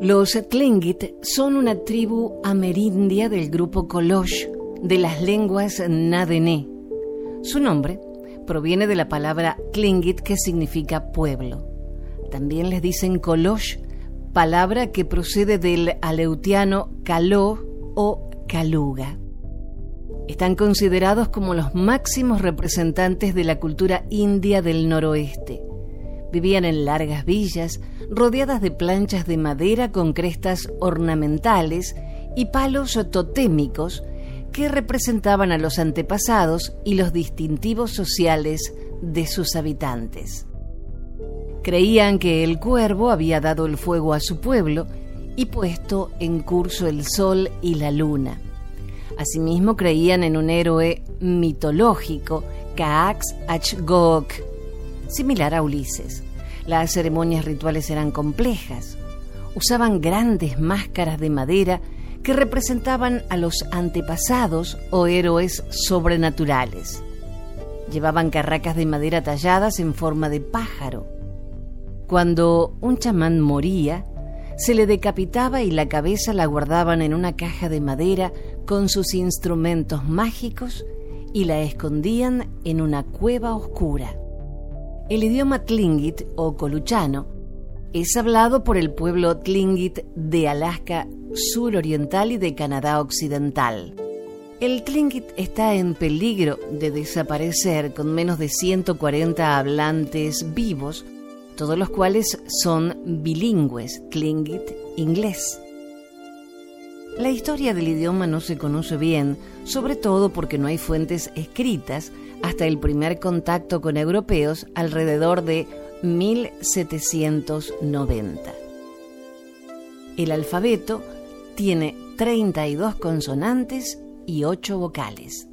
Los Tlingit son una tribu amerindia del grupo Kolosh de las lenguas Nadené. Su nombre proviene de la palabra Tlingit que significa pueblo. También les dicen Kolosh, palabra que procede del aleutiano caló o caluga. Están considerados como los máximos representantes de la cultura india del noroeste Vivían en largas villas, rodeadas de planchas de madera con crestas ornamentales y palos totémicos que representaban a los antepasados y los distintivos sociales de sus habitantes. Creían que el cuervo había dado el fuego a su pueblo y puesto en curso el sol y la luna. Asimismo creían en un héroe mitológico, Kaax Achgok, similar a Ulises. Las ceremonias rituales eran complejas. Usaban grandes máscaras de madera que representaban a los antepasados o héroes sobrenaturales. Llevaban carracas de madera talladas en forma de pájaro. Cuando un chamán moría, se le decapitaba y la cabeza la guardaban en una caja de madera con sus instrumentos mágicos y la escondían en una cueva oscura. El idioma tlingit o coluchano es hablado por el pueblo tlingit de Alaska suroriental y de Canadá occidental. El tlingit está en peligro de desaparecer con menos de 140 hablantes vivos, todos los cuales son bilingües, tlingit-inglés. La historia del idioma no se conoce bien, sobre todo porque no hay fuentes escritas hasta el primer contacto con europeos alrededor de 1790. El alfabeto tiene 32 consonantes y 8 vocales.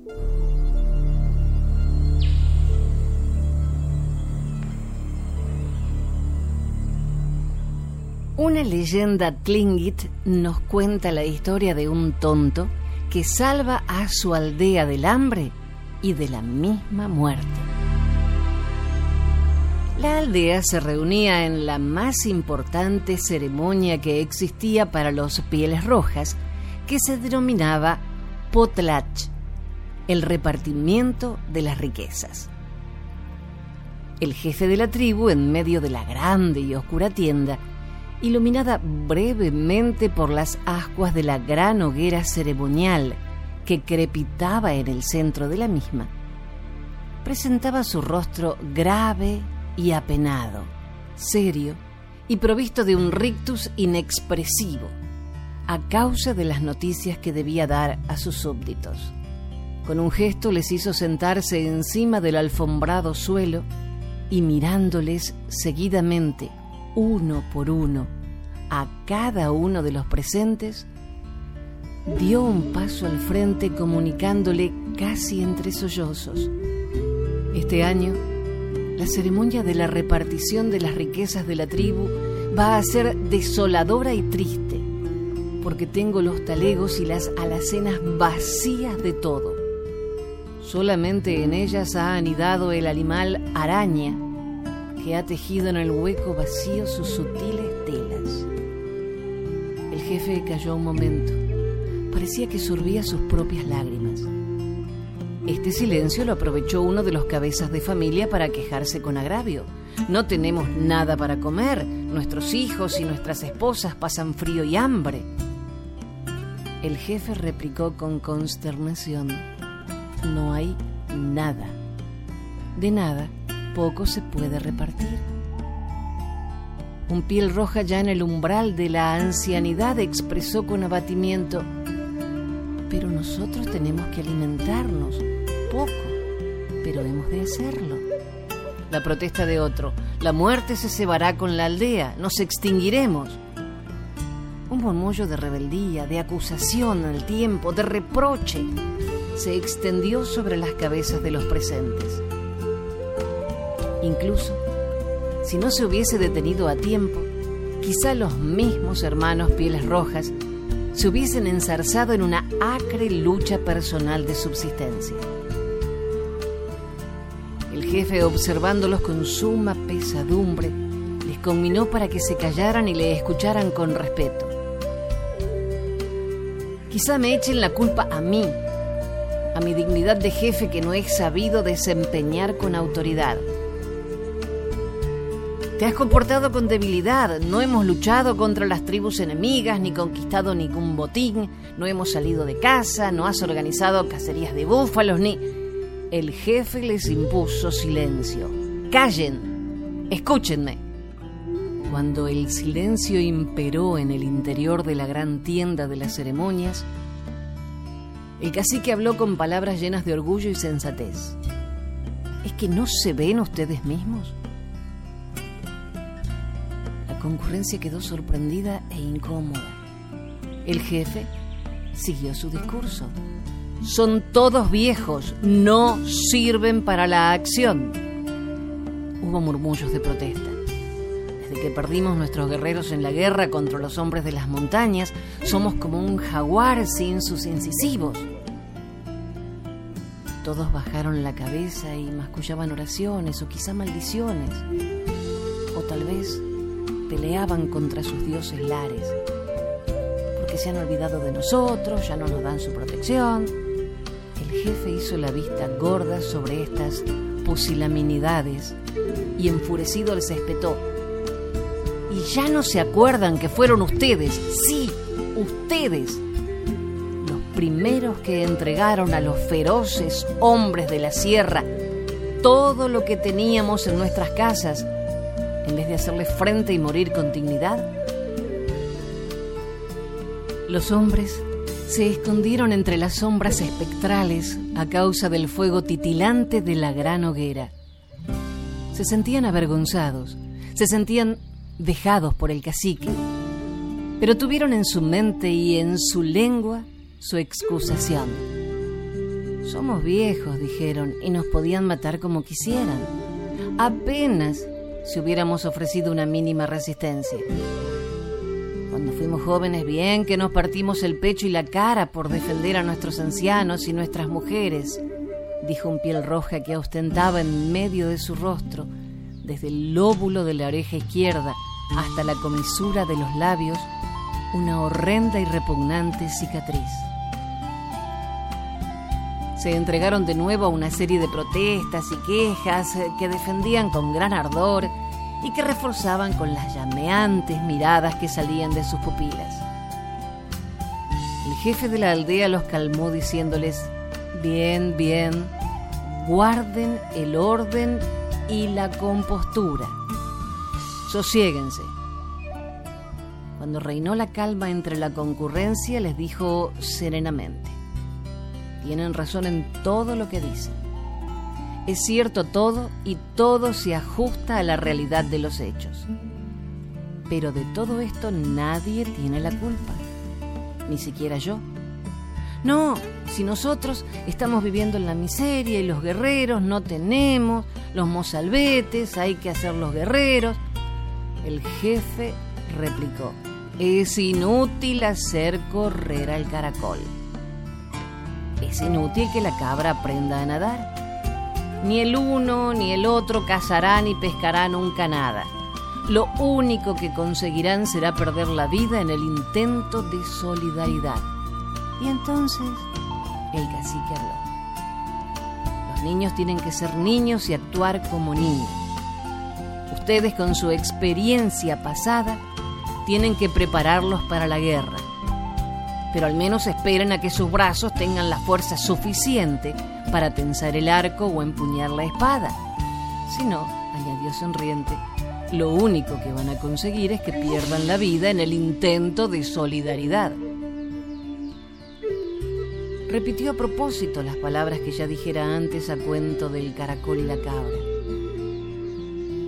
Una leyenda tlingit nos cuenta la historia de un tonto que salva a su aldea del hambre de la misma muerte. La aldea se reunía en la más importante ceremonia que existía para los pieles rojas, que se denominaba Potlach, el repartimiento de las riquezas. El jefe de la tribu, en medio de la grande y oscura tienda, iluminada brevemente por las ascuas de la gran hoguera ceremonial que crepitaba en el centro de la misma, presentaba su rostro grave y apenado, serio y provisto de un rictus inexpresivo, a causa de las noticias que debía dar a sus súbditos. Con un gesto les hizo sentarse encima del alfombrado suelo y mirándoles seguidamente, uno por uno, a cada uno de los presentes, dio un paso al frente comunicándole casi entre sollozos. Este año, la ceremonia de la repartición de las riquezas de la tribu va a ser desoladora y triste, porque tengo los talegos y las alacenas vacías de todo. Solamente en ellas ha anidado el animal araña, que ha tejido en el hueco vacío sus sutiles telas. El jefe cayó un momento parecía que sorbía sus propias lágrimas. Este silencio lo aprovechó uno de los cabezas de familia para quejarse con agravio. No tenemos nada para comer, nuestros hijos y nuestras esposas pasan frío y hambre. El jefe replicó con consternación, no hay nada. De nada, poco se puede repartir. Un piel roja ya en el umbral de la ancianidad expresó con abatimiento, pero nosotros tenemos que alimentarnos, poco, pero hemos de hacerlo. La protesta de otro, la muerte se cebará con la aldea, nos extinguiremos. Un murmullo de rebeldía, de acusación al tiempo, de reproche, se extendió sobre las cabezas de los presentes. Incluso si no se hubiese detenido a tiempo, quizá los mismos hermanos Pieles Rojas se hubiesen ensarzado en una acre lucha personal de subsistencia. El jefe, observándolos con suma pesadumbre, les conminó para que se callaran y le escucharan con respeto. Quizá me echen la culpa a mí, a mi dignidad de jefe que no he sabido desempeñar con autoridad. Te has comportado con debilidad, no hemos luchado contra las tribus enemigas, ni conquistado ningún botín, no hemos salido de casa, no has organizado cacerías de búfalos, ni... El jefe les impuso silencio. Callen, escúchenme. Cuando el silencio imperó en el interior de la gran tienda de las ceremonias, el cacique habló con palabras llenas de orgullo y sensatez. ¿Es que no se ven ustedes mismos? Concurrencia quedó sorprendida e incómoda. El jefe siguió su discurso. Son todos viejos, no sirven para la acción. Hubo murmullos de protesta. Desde que perdimos nuestros guerreros en la guerra contra los hombres de las montañas, somos como un jaguar sin sus incisivos. Todos bajaron la cabeza y mascullaban oraciones o quizá maldiciones. O tal vez peleaban contra sus dioses lares, porque se han olvidado de nosotros, ya no nos dan su protección. El jefe hizo la vista gorda sobre estas pusilaminidades y enfurecido les espetó. Y ya no se acuerdan que fueron ustedes, sí, ustedes, los primeros que entregaron a los feroces hombres de la sierra todo lo que teníamos en nuestras casas en vez de hacerle frente y morir con dignidad? Los hombres se escondieron entre las sombras espectrales a causa del fuego titilante de la gran hoguera. Se sentían avergonzados, se sentían dejados por el cacique, pero tuvieron en su mente y en su lengua su excusación. Somos viejos, dijeron, y nos podían matar como quisieran. Apenas si hubiéramos ofrecido una mínima resistencia. Cuando fuimos jóvenes, bien que nos partimos el pecho y la cara por defender a nuestros ancianos y nuestras mujeres, dijo un piel roja que ostentaba en medio de su rostro, desde el lóbulo de la oreja izquierda hasta la comisura de los labios, una horrenda y repugnante cicatriz se entregaron de nuevo a una serie de protestas y quejas que defendían con gran ardor y que reforzaban con las llameantes miradas que salían de sus pupilas. El jefe de la aldea los calmó diciéndoles, bien, bien, guarden el orden y la compostura. Sosiéguense. Cuando reinó la calma entre la concurrencia, les dijo serenamente, tienen razón en todo lo que dicen. Es cierto todo y todo se ajusta a la realidad de los hechos. Pero de todo esto nadie tiene la culpa, ni siquiera yo. No, si nosotros estamos viviendo en la miseria y los guerreros no tenemos, los mozalbetes, hay que hacer los guerreros. El jefe replicó, es inútil hacer correr al caracol. Es inútil que la cabra aprenda a nadar. Ni el uno ni el otro cazarán ni pescarán nunca nada. Lo único que conseguirán será perder la vida en el intento de solidaridad. Y entonces el cacique habló. Los niños tienen que ser niños y actuar como niños. Ustedes con su experiencia pasada tienen que prepararlos para la guerra. Pero al menos esperen a que sus brazos tengan la fuerza suficiente para tensar el arco o empuñar la espada. Si no, añadió sonriente, lo único que van a conseguir es que pierdan la vida en el intento de solidaridad. Repitió a propósito las palabras que ya dijera antes a cuento del caracol y la cabra.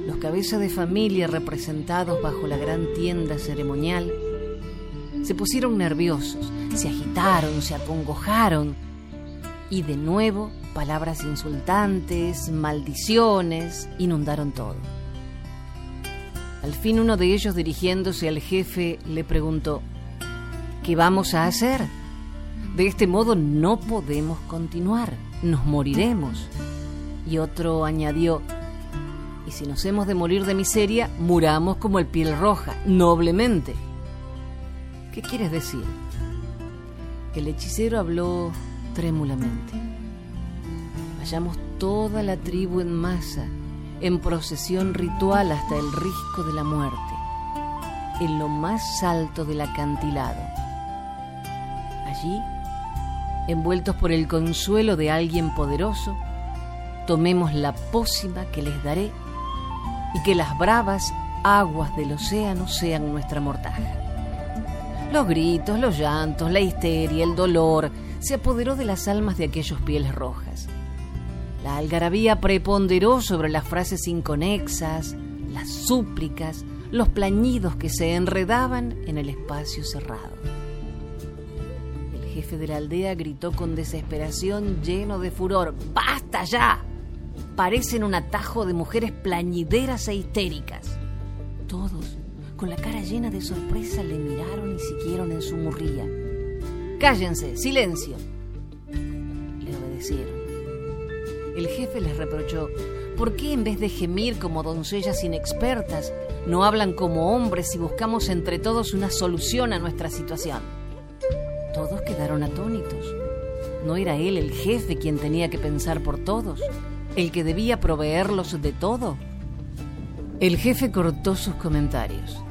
Los cabezas de familia representados bajo la gran tienda ceremonial se pusieron nerviosos, se agitaron, se acongojaron y de nuevo palabras insultantes, maldiciones, inundaron todo. Al fin uno de ellos dirigiéndose al jefe le preguntó, ¿qué vamos a hacer? De este modo no podemos continuar, nos moriremos. Y otro añadió, y si nos hemos de morir de miseria, muramos como el piel roja, noblemente. ¿Qué quieres decir? El hechicero habló trémulamente. Vayamos toda la tribu en masa, en procesión ritual hasta el risco de la muerte, en lo más alto del acantilado. Allí envueltos por el consuelo de alguien poderoso, tomemos la pócima que les daré y que las bravas aguas del océano sean nuestra mortaja. Los gritos, los llantos, la histeria, el dolor se apoderó de las almas de aquellos pieles rojas. La algarabía preponderó sobre las frases inconexas, las súplicas, los plañidos que se enredaban en el espacio cerrado jefe de la aldea gritó con desesperación lleno de furor, ¡Basta ya! Parecen un atajo de mujeres plañideras e histéricas. Todos, con la cara llena de sorpresa, le miraron y siguieron en su murría. Cállense, silencio. Le obedecieron. El jefe les reprochó, ¿por qué en vez de gemir como doncellas inexpertas, no hablan como hombres y buscamos entre todos una solución a nuestra situación? Todos quedaron atónitos. ¿No era él el jefe quien tenía que pensar por todos? ¿El que debía proveerlos de todo? El jefe cortó sus comentarios.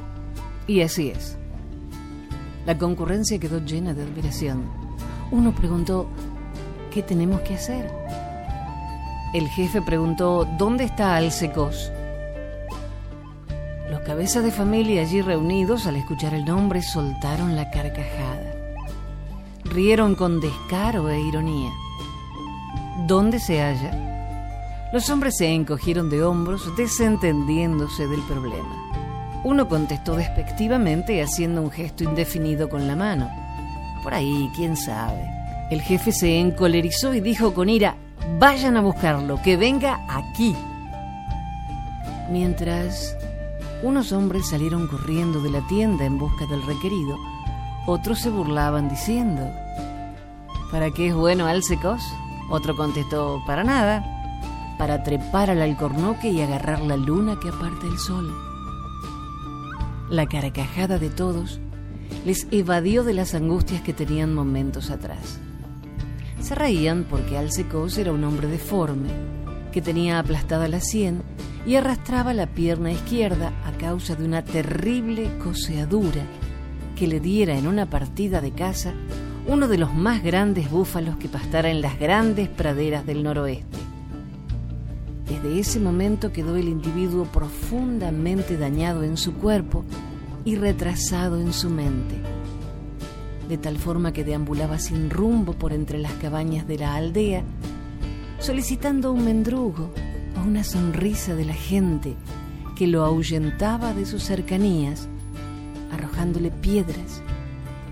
Y así es. La concurrencia quedó llena de admiración. Uno preguntó, ¿qué tenemos que hacer? El jefe preguntó, ¿dónde está Alsecos? Los cabezas de familia allí reunidos, al escuchar el nombre, soltaron la carcajada rieron con descaro e ironía. ¿Dónde se halla? Los hombres se encogieron de hombros, desentendiéndose del problema. Uno contestó despectivamente haciendo un gesto indefinido con la mano. Por ahí, quién sabe. El jefe se encolerizó y dijo con ira, vayan a buscarlo, que venga aquí. Mientras unos hombres salieron corriendo de la tienda en busca del requerido, otros se burlaban diciendo, ¿para qué es bueno Alcecos? Otro contestó, para nada, para trepar al alcornoque y agarrar la luna que aparta el sol. La carcajada de todos les evadió de las angustias que tenían momentos atrás. Se reían porque Alcecos era un hombre deforme, que tenía aplastada la sien y arrastraba la pierna izquierda a causa de una terrible coseadura que le diera en una partida de caza uno de los más grandes búfalos que pastara en las grandes praderas del noroeste. Desde ese momento quedó el individuo profundamente dañado en su cuerpo y retrasado en su mente, de tal forma que deambulaba sin rumbo por entre las cabañas de la aldea, solicitando un mendrugo o una sonrisa de la gente que lo ahuyentaba de sus cercanías arrojándole piedras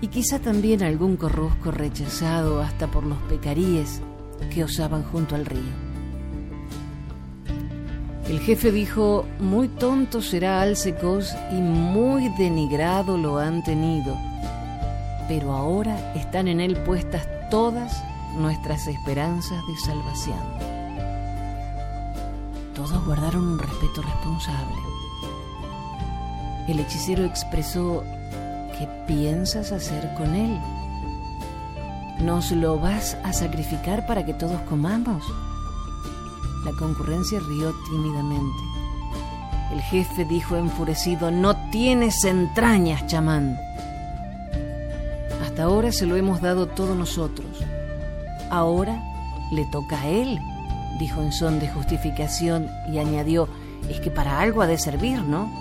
y quizá también algún corrosco rechazado hasta por los pecaríes que osaban junto al río. El jefe dijo, muy tonto será Alcecos y muy denigrado lo han tenido, pero ahora están en él puestas todas nuestras esperanzas de salvación. Todos guardaron un respeto responsable. El hechicero expresó, ¿qué piensas hacer con él? ¿Nos lo vas a sacrificar para que todos comamos? La concurrencia rió tímidamente. El jefe dijo enfurecido, no tienes entrañas, chamán. Hasta ahora se lo hemos dado todos nosotros. Ahora le toca a él, dijo en son de justificación y añadió, es que para algo ha de servir, ¿no?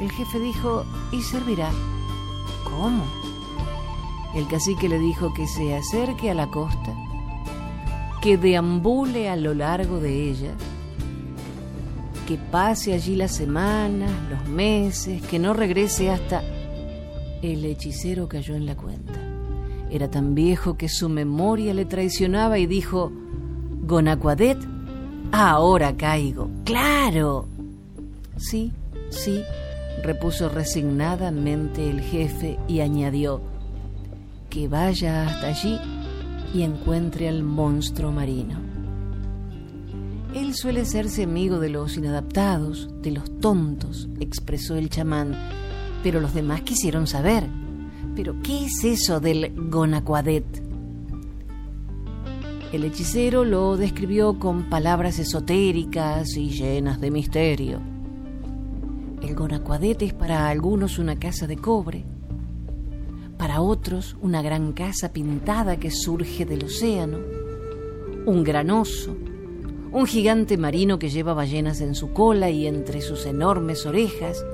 El jefe dijo, y servirá. ¿Cómo? El cacique le dijo que se acerque a la costa, que deambule a lo largo de ella, que pase allí las semanas, los meses, que no regrese hasta... El hechicero cayó en la cuenta. Era tan viejo que su memoria le traicionaba y dijo, Gonacuadet, ahora caigo. Claro. Sí, sí, repuso resignadamente el jefe y añadió, que vaya hasta allí y encuentre al monstruo marino. Él suele serse amigo de los inadaptados, de los tontos, expresó el chamán, pero los demás quisieron saber. ¿Pero qué es eso del Gonacuadet? El hechicero lo describió con palabras esotéricas y llenas de misterio. El Gonacuadet es para algunos una casa de cobre, para otros una gran casa pintada que surge del océano, un granoso, un gigante marino que lleva ballenas en su cola y entre sus enormes orejas,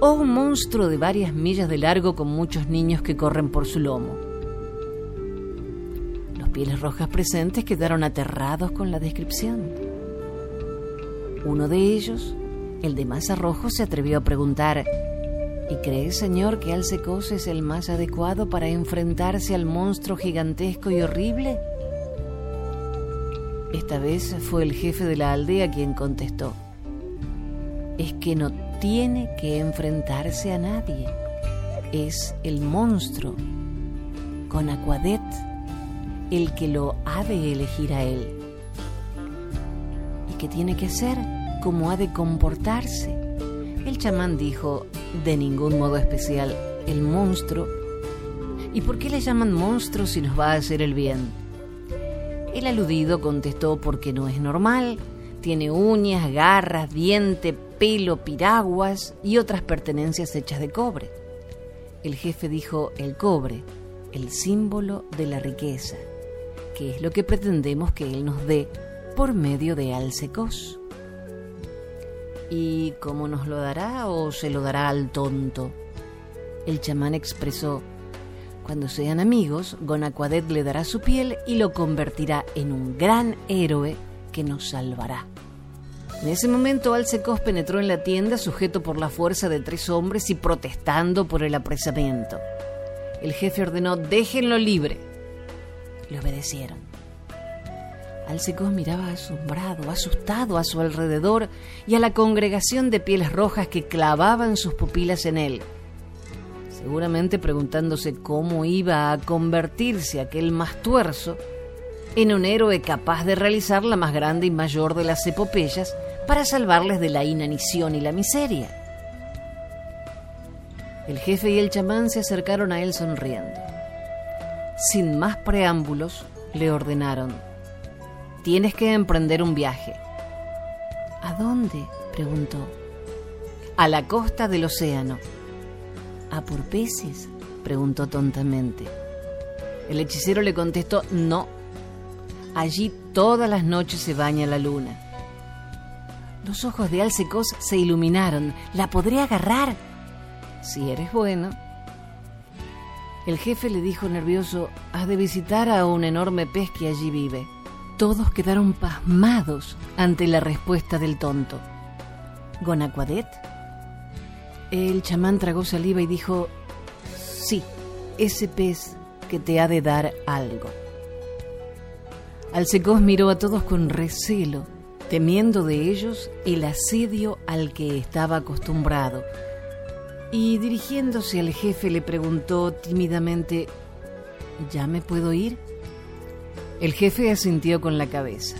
o un monstruo de varias millas de largo con muchos niños que corren por su lomo. Los pieles rojas presentes quedaron aterrados con la descripción. Uno de ellos, el de masa rojo, se atrevió a preguntar, ¿y cree, señor, que Alcecos es el más adecuado para enfrentarse al monstruo gigantesco y horrible? Esta vez fue el jefe de la aldea quien contestó, es que no tiene que enfrentarse a nadie. Es el monstruo, con Aquadet, el que lo ha de elegir a él. ¿Y qué tiene que hacer? ¿Cómo ha de comportarse? El chamán dijo, de ningún modo especial, el monstruo. ¿Y por qué le llaman monstruo si nos va a hacer el bien? El aludido contestó porque no es normal, tiene uñas, garras, diente, pelo, piraguas y otras pertenencias hechas de cobre. El jefe dijo el cobre, el símbolo de la riqueza, que es lo que pretendemos que él nos dé por medio de Alcecos. ¿Y cómo nos lo dará o se lo dará al tonto? El chamán expresó, cuando sean amigos, Gonacuadet le dará su piel y lo convertirá en un gran héroe que nos salvará. En ese momento Alcecos penetró en la tienda sujeto por la fuerza de tres hombres y protestando por el apresamiento. El jefe ordenó, déjenlo libre. Le obedecieron. Alcecos miraba asombrado, asustado a su alrededor y a la congregación de pieles rojas que clavaban sus pupilas en él, seguramente preguntándose cómo iba a convertirse aquel más tuerzo en un héroe capaz de realizar la más grande y mayor de las epopeyas para salvarles de la inanición y la miseria. El jefe y el chamán se acercaron a él sonriendo. Sin más preámbulos, le ordenaron, tienes que emprender un viaje. ¿A dónde? preguntó. A la costa del océano. ¿A por peces? preguntó tontamente. El hechicero le contestó, no. Allí todas las noches se baña la luna. Los ojos de Alcecos se iluminaron. ¿La podré agarrar? Si eres bueno. El jefe le dijo nervioso, has de visitar a un enorme pez que allí vive. Todos quedaron pasmados ante la respuesta del tonto. ¿Gonacuadet? El chamán tragó saliva y dijo, sí, ese pez que te ha de dar algo. Alcecos miró a todos con recelo temiendo de ellos el asedio al que estaba acostumbrado. Y dirigiéndose al jefe le preguntó tímidamente, ¿Ya me puedo ir? El jefe asintió con la cabeza.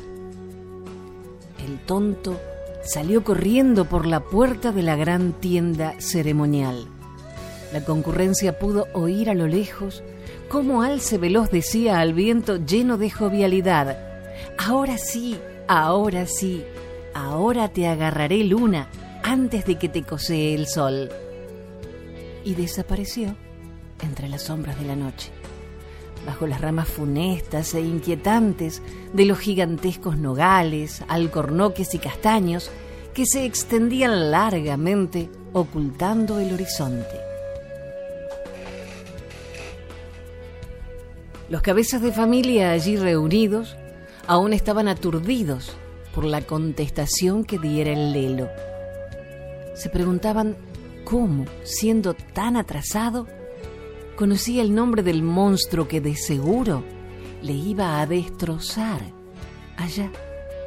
El tonto salió corriendo por la puerta de la gran tienda ceremonial. La concurrencia pudo oír a lo lejos cómo Alce Veloz decía al viento lleno de jovialidad, Ahora sí, Ahora sí, ahora te agarraré luna antes de que te cosee el sol. Y desapareció entre las sombras de la noche, bajo las ramas funestas e inquietantes de los gigantescos nogales, alcornoques y castaños que se extendían largamente ocultando el horizonte. Los cabezas de familia allí reunidos aún estaban aturdidos por la contestación que diera el lelo. Se preguntaban cómo, siendo tan atrasado, conocía el nombre del monstruo que de seguro le iba a destrozar allá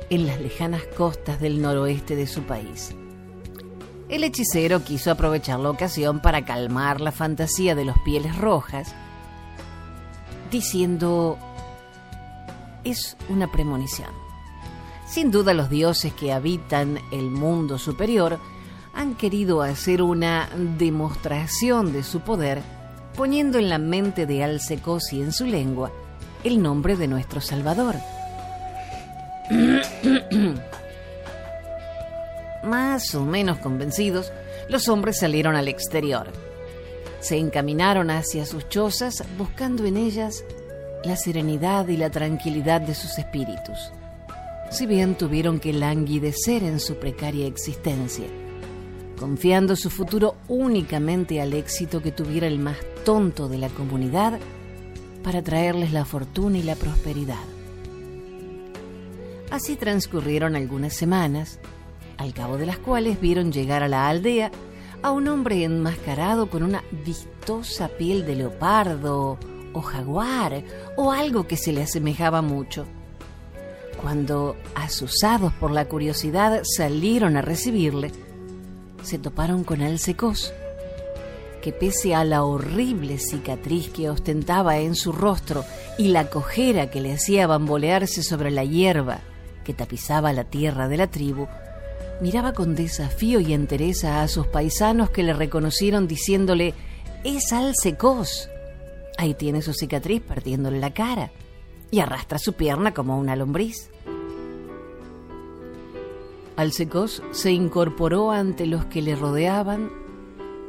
en las lejanas costas del noroeste de su país. El hechicero quiso aprovechar la ocasión para calmar la fantasía de los pieles rojas, diciendo, es una premonición. Sin duda los dioses que habitan el mundo superior han querido hacer una demostración de su poder poniendo en la mente de Alcecos y en su lengua el nombre de nuestro Salvador. Más o menos convencidos, los hombres salieron al exterior. Se encaminaron hacia sus chozas buscando en ellas la serenidad y la tranquilidad de sus espíritus, si bien tuvieron que languidecer en su precaria existencia, confiando su futuro únicamente al éxito que tuviera el más tonto de la comunidad para traerles la fortuna y la prosperidad. Así transcurrieron algunas semanas, al cabo de las cuales vieron llegar a la aldea a un hombre enmascarado con una vistosa piel de leopardo o jaguar o algo que se le asemejaba mucho. Cuando, asusados por la curiosidad, salieron a recibirle, se toparon con Alcecos, que pese a la horrible cicatriz que ostentaba en su rostro y la cojera que le hacía bambolearse sobre la hierba que tapizaba la tierra de la tribu, miraba con desafío y entereza a sus paisanos que le reconocieron diciéndole, es Alcecos. Ahí tiene su cicatriz partiéndole la cara y arrastra su pierna como una lombriz. Alcecos se incorporó ante los que le rodeaban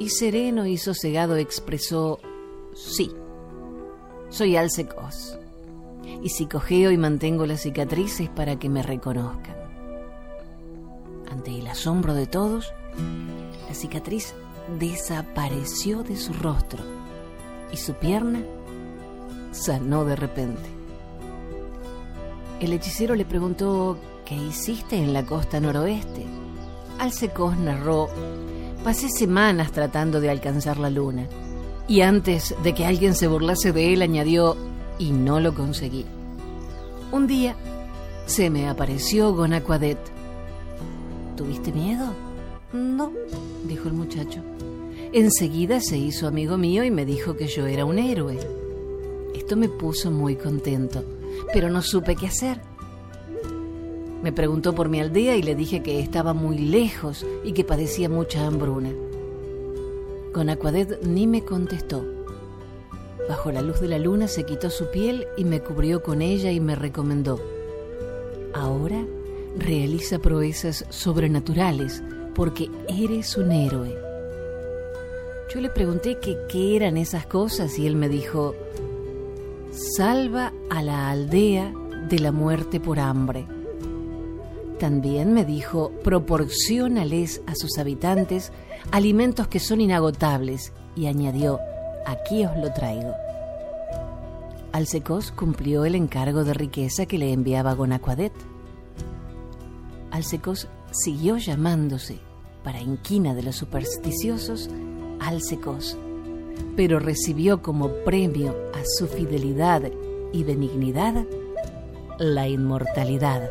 y sereno y sosegado expresó, sí, soy Alcecos, y si cojeo y mantengo las cicatrices para que me reconozcan. Ante el asombro de todos, la cicatriz desapareció de su rostro y su pierna sanó de repente. El hechicero le preguntó, ¿qué hiciste en la costa noroeste? Alcecos narró, pasé semanas tratando de alcanzar la luna. Y antes de que alguien se burlase de él, añadió, y no lo conseguí. Un día se me apareció Gonaquadet. ¿Tuviste miedo? No, dijo el muchacho. Enseguida se hizo amigo mío y me dijo que yo era un héroe. Esto me puso muy contento, pero no supe qué hacer. Me preguntó por mi aldea y le dije que estaba muy lejos y que padecía mucha hambruna. Con Aquadet ni me contestó. Bajo la luz de la luna se quitó su piel y me cubrió con ella y me recomendó. Ahora realiza proezas sobrenaturales porque eres un héroe. Yo le pregunté qué eran esas cosas y él me dijo, salva a la aldea de la muerte por hambre. También me dijo, proporcionales a sus habitantes alimentos que son inagotables y añadió, aquí os lo traigo. Alcecos cumplió el encargo de riqueza que le enviaba Gonacuadet. Alcecos siguió llamándose, para inquina de los supersticiosos, Alcecos, pero recibió como premio a su fidelidad y benignidad la inmortalidad.